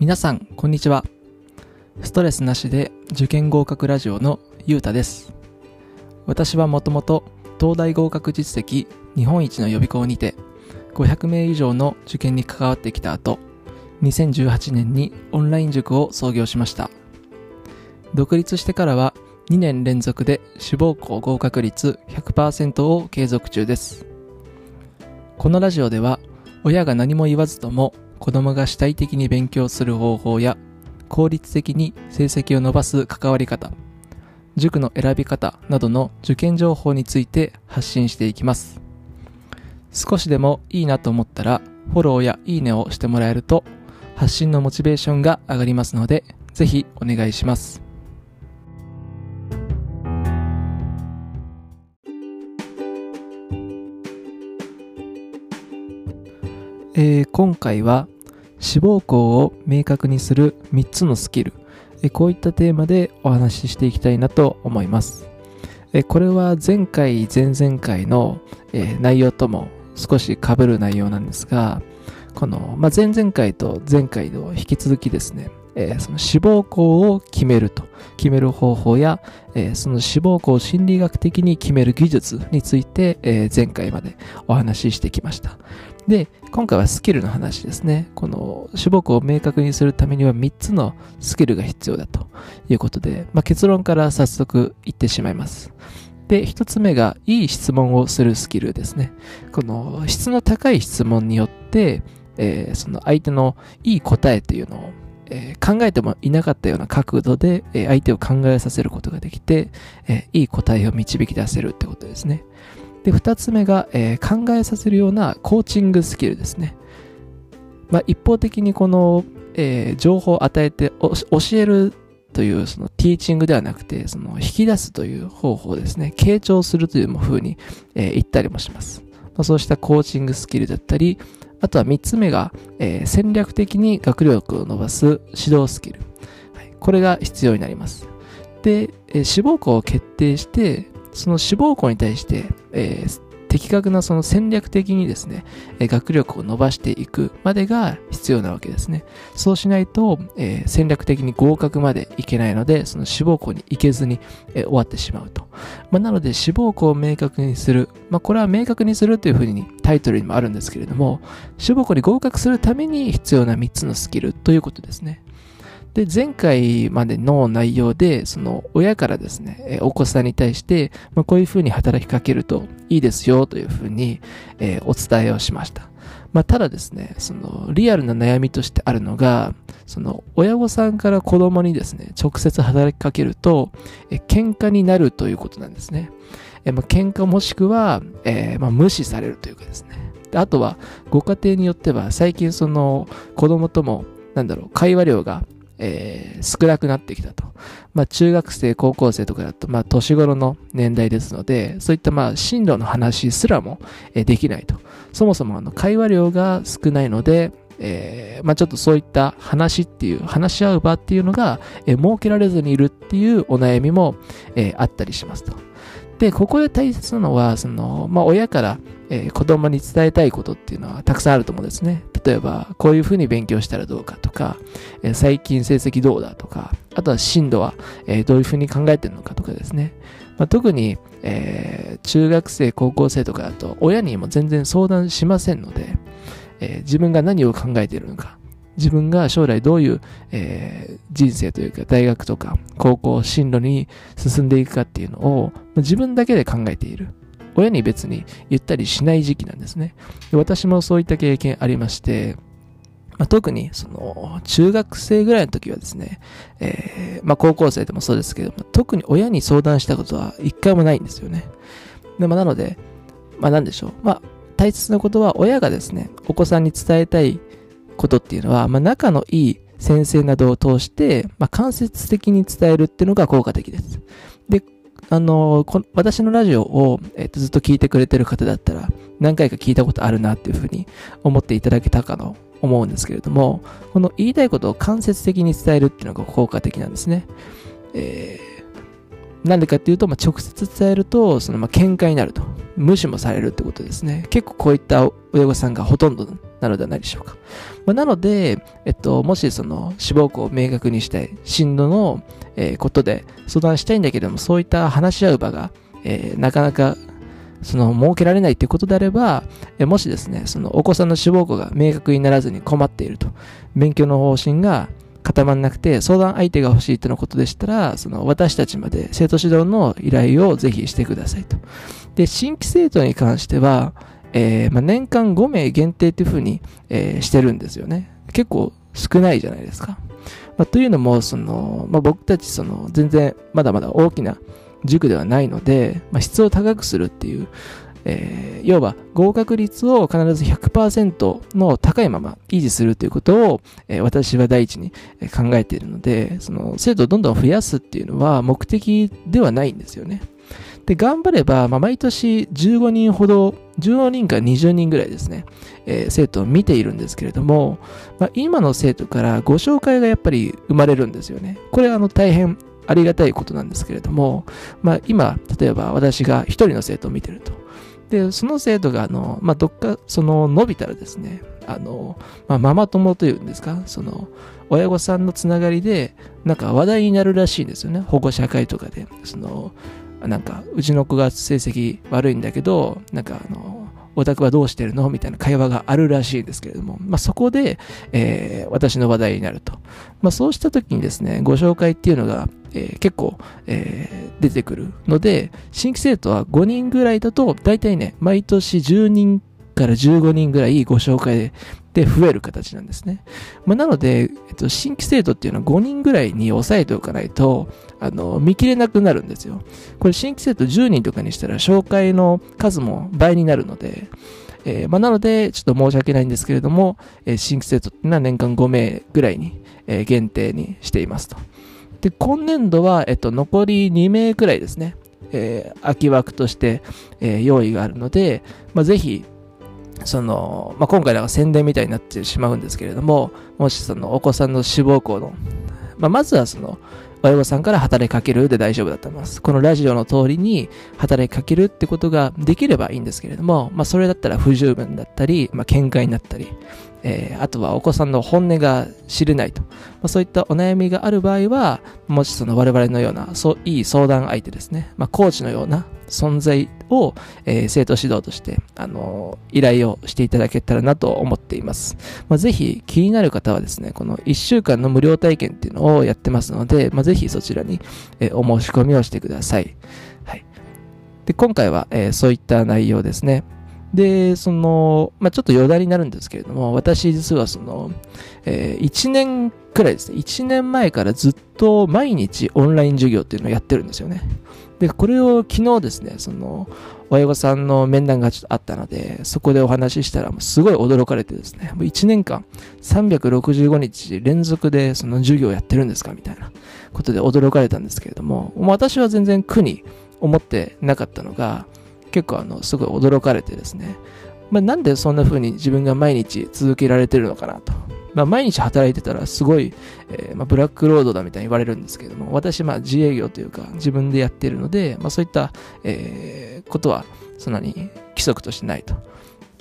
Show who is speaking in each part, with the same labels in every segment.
Speaker 1: 皆さん、こんにちは。ストレスなしで受験合格ラジオのゆうたです。私はもともと東大合格実績日本一の予備校にて500名以上の受験に関わってきた後、2018年にオンライン塾を創業しました。独立してからは2年連続で志望校合格率100%を継続中です。このラジオでは親が何も言わずとも子供が主体的に勉強する方法や効率的に成績を伸ばす関わり方、塾の選び方などの受験情報について発信していきます。少しでもいいなと思ったらフォローやいいねをしてもらえると発信のモチベーションが上がりますのでぜひお願いします。えー今回は志望校を明確にする3つのスキル、こういったテーマでお話ししていきたいなと思います。これは前回、前々回の、内容とも少し被る内容なんですが、この、まあ、前々回と前回の引き続きですね、えーその志望校を決めると、決める方法や、えその志望校を心理学的に決める技術について、え前回までお話ししてきました。で、今回はスキルの話ですね。この志望校を明確にするためには3つのスキルが必要だということで、まあ、結論から早速言ってしまいます。で、1つ目がいい質問をするスキルですね。この質の高い質問によって、えーその相手のいい答えというのを、えー考えてもいなかったような角度で、えー相手を考えさせることができて、えーいい答えを導き出せるってことですね。で、二つ目が、えー考えさせるようなコーチングスキルですね。まあ、一方的にこの、えー情報を与えて教えるというそのティーチングではなくて、その引き出すという方法ですね。傾聴するという風に、えー言ったりもします。まあ、そうしたコーチングスキルだったり、あとは三つ目が、えー戦略的に学力を伸ばす指導スキル。はい、これが必要になります。で、えー志望校を決定して、その志望校に対して、えー的確なその戦略的にですね、え学力を伸ばしていくまでが必要なわけですね。そうしないと、えー戦略的に合格までいけないので、その志望校に行けずに、えー終わってしまうと。まあ、なので、志望校を明確にする。まあ、これは明確にするというふうにタイトルにもあるんですけれども、志望校に合格するために必要な3つのスキルということですね。で、前回までの内容で、その親からですね、お子さんに対して、まあ、こういうふうに働きかけるといいですよというふうに、えーお伝えをしました。まあ、ただですね、そのリアルな悩みとしてあるのが、その親御さんから子供にですね、直接働きかけると、え喧嘩になるということなんですね。えまあ、喧嘩もしくは、えーまあ、無視されるというかですね。あとは、ご家庭によっては、最近その子供とも、なんだろう、会話量がえー少なくなってきたと。まあ、中学生、高校生とかだと、まあ、年頃の年代ですので、そういった、まあ、進路の話すらも、えーできないと。そもそも、あの、会話量が少ないので、えーまあ、ちょっとそういった話っていう、話し合う場っていうのが、え設けられずにいるっていうお悩みも、えあったりしますと。で、ここで大切なのは、その、まあ、親から、えー子供に伝えたいことっていうのはたくさんあると思うんですね。例えば、こういうふうに勉強したらどうかとか、えー最近成績どうだとか、あとは進路は、えーどういうふうに考えてるのかとかですね。まあ、特に、えー中学生、高校生とかだと、親にも全然相談しませんので、えー自分が何を考えているのか、自分が将来どういう、えー人生というか大学とか高校進路に進んでいくかっていうのを自分だけで考えている。親に別に言ったりしない時期なんですね。で私もそういった経験ありまして、まあ、特にその中学生ぐらいの時はですね、えーまあ、高校生でもそうですけども、特に親に相談したことは一回もないんですよね。でまあ、なので、まあ、なんでしょう。まあ、大切なことは親がですね、お子さんに伝えたいことっていうのは、まあ、仲のいい先生などを通して、まあ、間接的に伝えるっていうのが効果的です。で、あのこ私のラジオを、えっとずっと聞いてくれてる方だったら、何回か聞いたことあるなっていうふうに思っていただけたかと思うんですけれども、この言いたいことを間接的に伝えるっていうのが効果的なんですね。えーなんでかっていうと、まあ、直接伝えると、そのまあ喧嘩になると。無視もされるってことですね。結構こういった親御さんがほとんどなのではないでしょうか。まあ、なので、えっと、もしその志望校を明確にしたい、進路の、えー、ことで相談したいんだけども、そういった話し合う場が、えー、なかなかその設けられないということであれば、えもしですね、そのお子さんの志望校が明確にならずに困っていると、勉強の方針が固まらなくて相談相手が欲しいとのことでしたら、その私たちまで生徒指導の依頼をぜひしてくださいと。で、新規生徒に関しては、えー、まあ、年間5名限定というふうに、えー、してるんですよね。結構少ないじゃないですか。まあ、というのも、その、まあ、僕たち、その、全然、まだまだ大きな塾ではないので、まあ、質を高くするっていう、えー、要は合格率を必ず100%の高いまま維持するということを、えー、私は第一に考えているので、その生徒をどんどん増やすっていうのは目的ではないんですよね。で、頑張れば、まあ、毎年15人ほど、15人から20人ぐらいですね、えー、生徒を見ているんですけれども、まあ、今の生徒からご紹介がやっぱり生まれるんですよね。これはあの大変ありがたいことなんですけれども、まあ、今、例えば私が一人の生徒を見てると。で、その生徒が、あの、まあ、どっか、その、伸びたらですね、あの、まあ、ママ友というんですか、その、親御さんのつながりで、なんか話題になるらしいんですよね。保護者会とかで。その、なんか、うちの子が成績悪いんだけど、なんか、あの、オタクはどうしてるの？みたいな会話があるらしいですけれども、まあ、そこで、えー、私の話題になると。まあ、そうした時にですね、ご紹介っていうのが、えー、結構、えー、出てくるので、新規生徒は5人ぐらいだと、大体ね、毎年10人から15人ぐらいご紹介で増える形なんですね。まあ、なので、えっと、新規生徒っていうのは5人ぐらいに抑えておかないと、あの、見切れなくなるんですよ。これ新規生徒10人とかにしたら紹介の数も倍になるので、えー、まあ、なので、ちょっと申し訳ないんですけれども、えー、新規生徒っていうのは年間5名ぐらいに、えー、限定にしていますと。で、今年度は、えっと、残り2名くらいですね、えー、空き枠として、えー、用意があるので、まあ、ぜひ、その、まあ、今回は宣伝みたいになってしまうんですけれども、もしそのお子さんの志望校の、まあ、まずはその、親御さんから働きかけるで大丈夫だと思います。このラジオの通りに働きかけるってことができればいいんですけれども、まあそれだったら不十分だったり、まあ見解になったり、えー、あとはお子さんの本音が知れないと。まあ、そういったお悩みがある場合は、もしその我々のような、そう、いい相談相手ですね。まあ、コーチのような存在を、えー、生徒指導として、あのー、依頼をしていただけたらなと思っています。まあ、ぜひ気になる方はですね、この1週間の無料体験っていうのをやってますので、まあ、ぜひそちらに、えー、お申し込みをしてください。はい。で、今回は、えー、そういった内容ですね。で、その、まあ、ちょっと余談になるんですけれども、私実はその、えー、1年くらいですね、1年前からずっと毎日オンライン授業っていうのをやってるんですよね。で、これを昨日ですね、その、親御さんの面談がちょっとあったので、そこでお話ししたら、すごい驚かれてですね、もう1年間、365日連続でその授業をやってるんですかみたいなことで驚かれたんですけれども、私は全然苦に思ってなかったのが、結構あの、すごい驚かれてですね、まあ、なんでそんな風に自分が毎日続けられてるのかなと。まあ、毎日働いてたらすごい、えー、まあ、ブラックロードだみたいに言われるんですけども、私、まあ、自営業というか、自分でやってるので、まあ、そういった、えー、ことは、そんなに規則としてないと。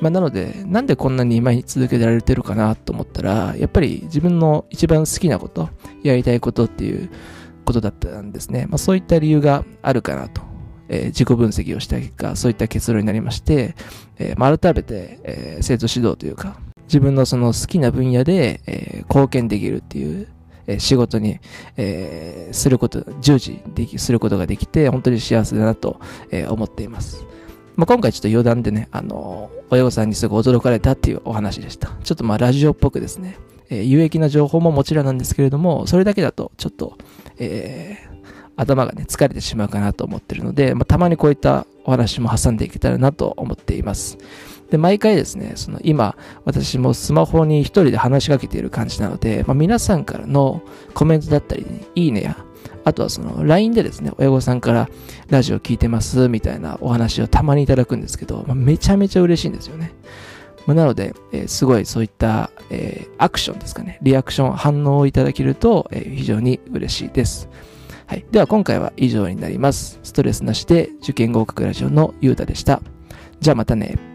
Speaker 1: まあ、なので、なんでこんなに毎日続けられてるかなと思ったら、やっぱり自分の一番好きなこと、やりたいことっていうことだったんですね。まあ、そういった理由があるかなとえー、自己分析をした結果、そういった結論になりまして、えー、改めて、えー、生徒指導というか、自分のその好きな分野で、え貢献できるっていう、え仕事に、えすること、従事でき、することができて、本当に幸せだなと、え思っています。まあ、今回ちょっと余談でね、あの親御さんにすごい驚かれたっていうお話でした。ちょっとまあラジオっぽくですね、え有益な情報ももちろんなんですけれども、それだけだとちょっと、え頭がね、疲れてしまうかなと思ってるので、まあ、たまにこういったお話も挟んでいけたらなと思っています。で、毎回ですね、その今、私もスマホに一人で話しかけている感じなので、まあ、皆さんからのコメントだったり、ね、いいねや、あとはその LINE でですね、親御さんからラジオ聞いてますみたいなお話をたまにいただくんですけど、まあ、めちゃめちゃ嬉しいんですよね。まあ、なので、えー、すごいそういった、えー、アクションですかね、リアクション、反応をいただけると、えー、非常に嬉しいです。はい。では今回は以上になります。ストレスなしで受験合格ラジオのゆうたでした。じゃあまたね。